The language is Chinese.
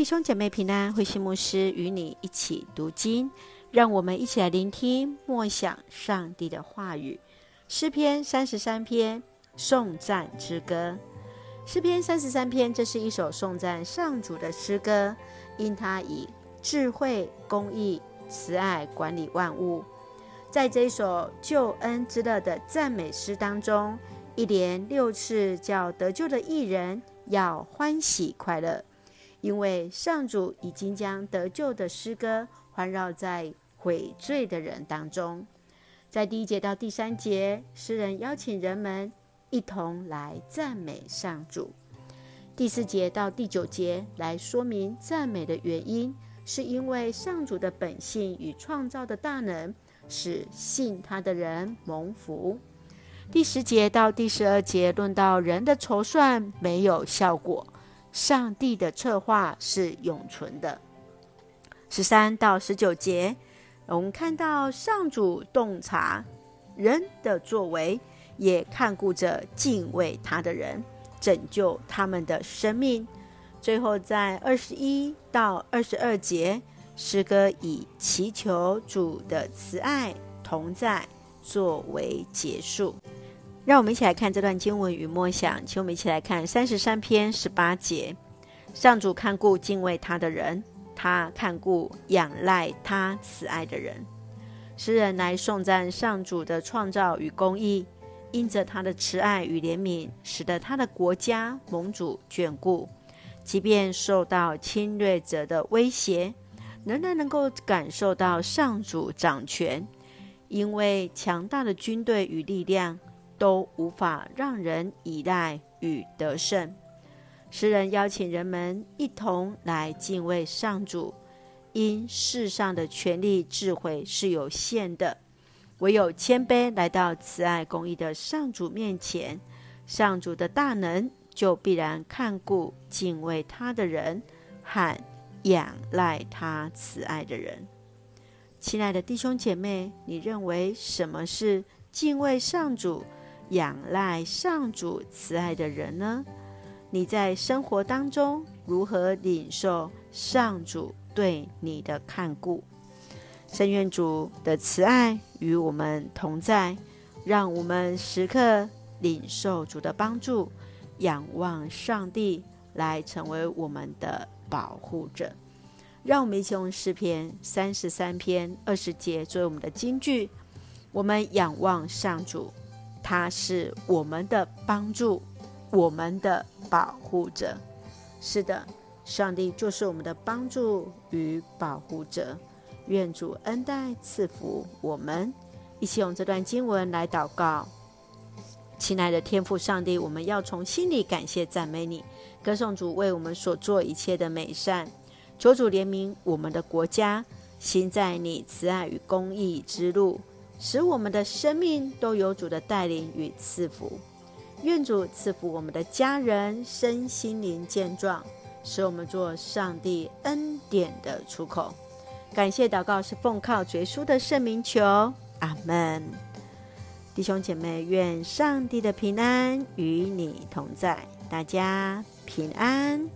弟兄姐妹平安，慧心牧师与你一起读经，让我们一起来聆听默想上帝的话语。诗篇三十三篇颂赞之歌。诗篇三十三篇，这是一首颂赞上主的诗歌，因他以智慧、公义、慈爱管理万物。在这一首救恩之乐的赞美诗当中，一连六次叫得救的艺人要欢喜快乐。因为上主已经将得救的诗歌环绕在悔罪的人当中，在第一节到第三节，诗人邀请人们一同来赞美上主；第四节到第九节来说明赞美的原因，是因为上主的本性与创造的大能，使信他的人蒙福；第十节到第十二节论到人的筹算没有效果。上帝的策划是永存的。十三到十九节，我们看到上主洞察人的作为，也看顾着敬畏他的人，拯救他们的生命。最后，在二十一到二十二节，诗歌以祈求主的慈爱同在作为结束。让我们一起来看这段经文与默想，请我们一起来看三十三篇十八节：上主看顾敬畏他的人，他看顾仰赖他慈爱的人。诗人来颂赞上主的创造与公义，因着他的慈爱与怜悯，使得他的国家蒙主眷顾，即便受到侵略者的威胁，仍然能够感受到上主掌权，因为强大的军队与力量。都无法让人依赖与得胜。诗人邀请人们一同来敬畏上主，因世上的权力、智慧是有限的，唯有谦卑来到慈爱公义的上主面前，上主的大能就必然看顾敬畏他的人和仰赖他慈爱的人。亲爱的弟兄姐妹，你认为什么是敬畏上主？仰赖上主慈爱的人呢？你在生活当中如何领受上主对你的看顾？深愿主的慈爱与我们同在，让我们时刻领受主的帮助，仰望上帝来成为我们的保护者。让我们一起用诗篇三十三篇二十节作为我们的金句，我们仰望上主。他是我们的帮助，我们的保护者。是的，上帝就是我们的帮助与保护者。愿主恩待赐福我们，一起用这段经文来祷告。亲爱的天父上帝，我们要从心里感谢赞美你，歌颂主为我们所做一切的美善。求主怜悯我们的国家，行在你慈爱与公义之路。使我们的生命都有主的带领与赐福，愿主赐福我们的家人身心灵健壮，使我们做上帝恩典的出口。感谢祷告是奉靠主耶稣的圣名求，阿门。弟兄姐妹，愿上帝的平安与你同在，大家平安。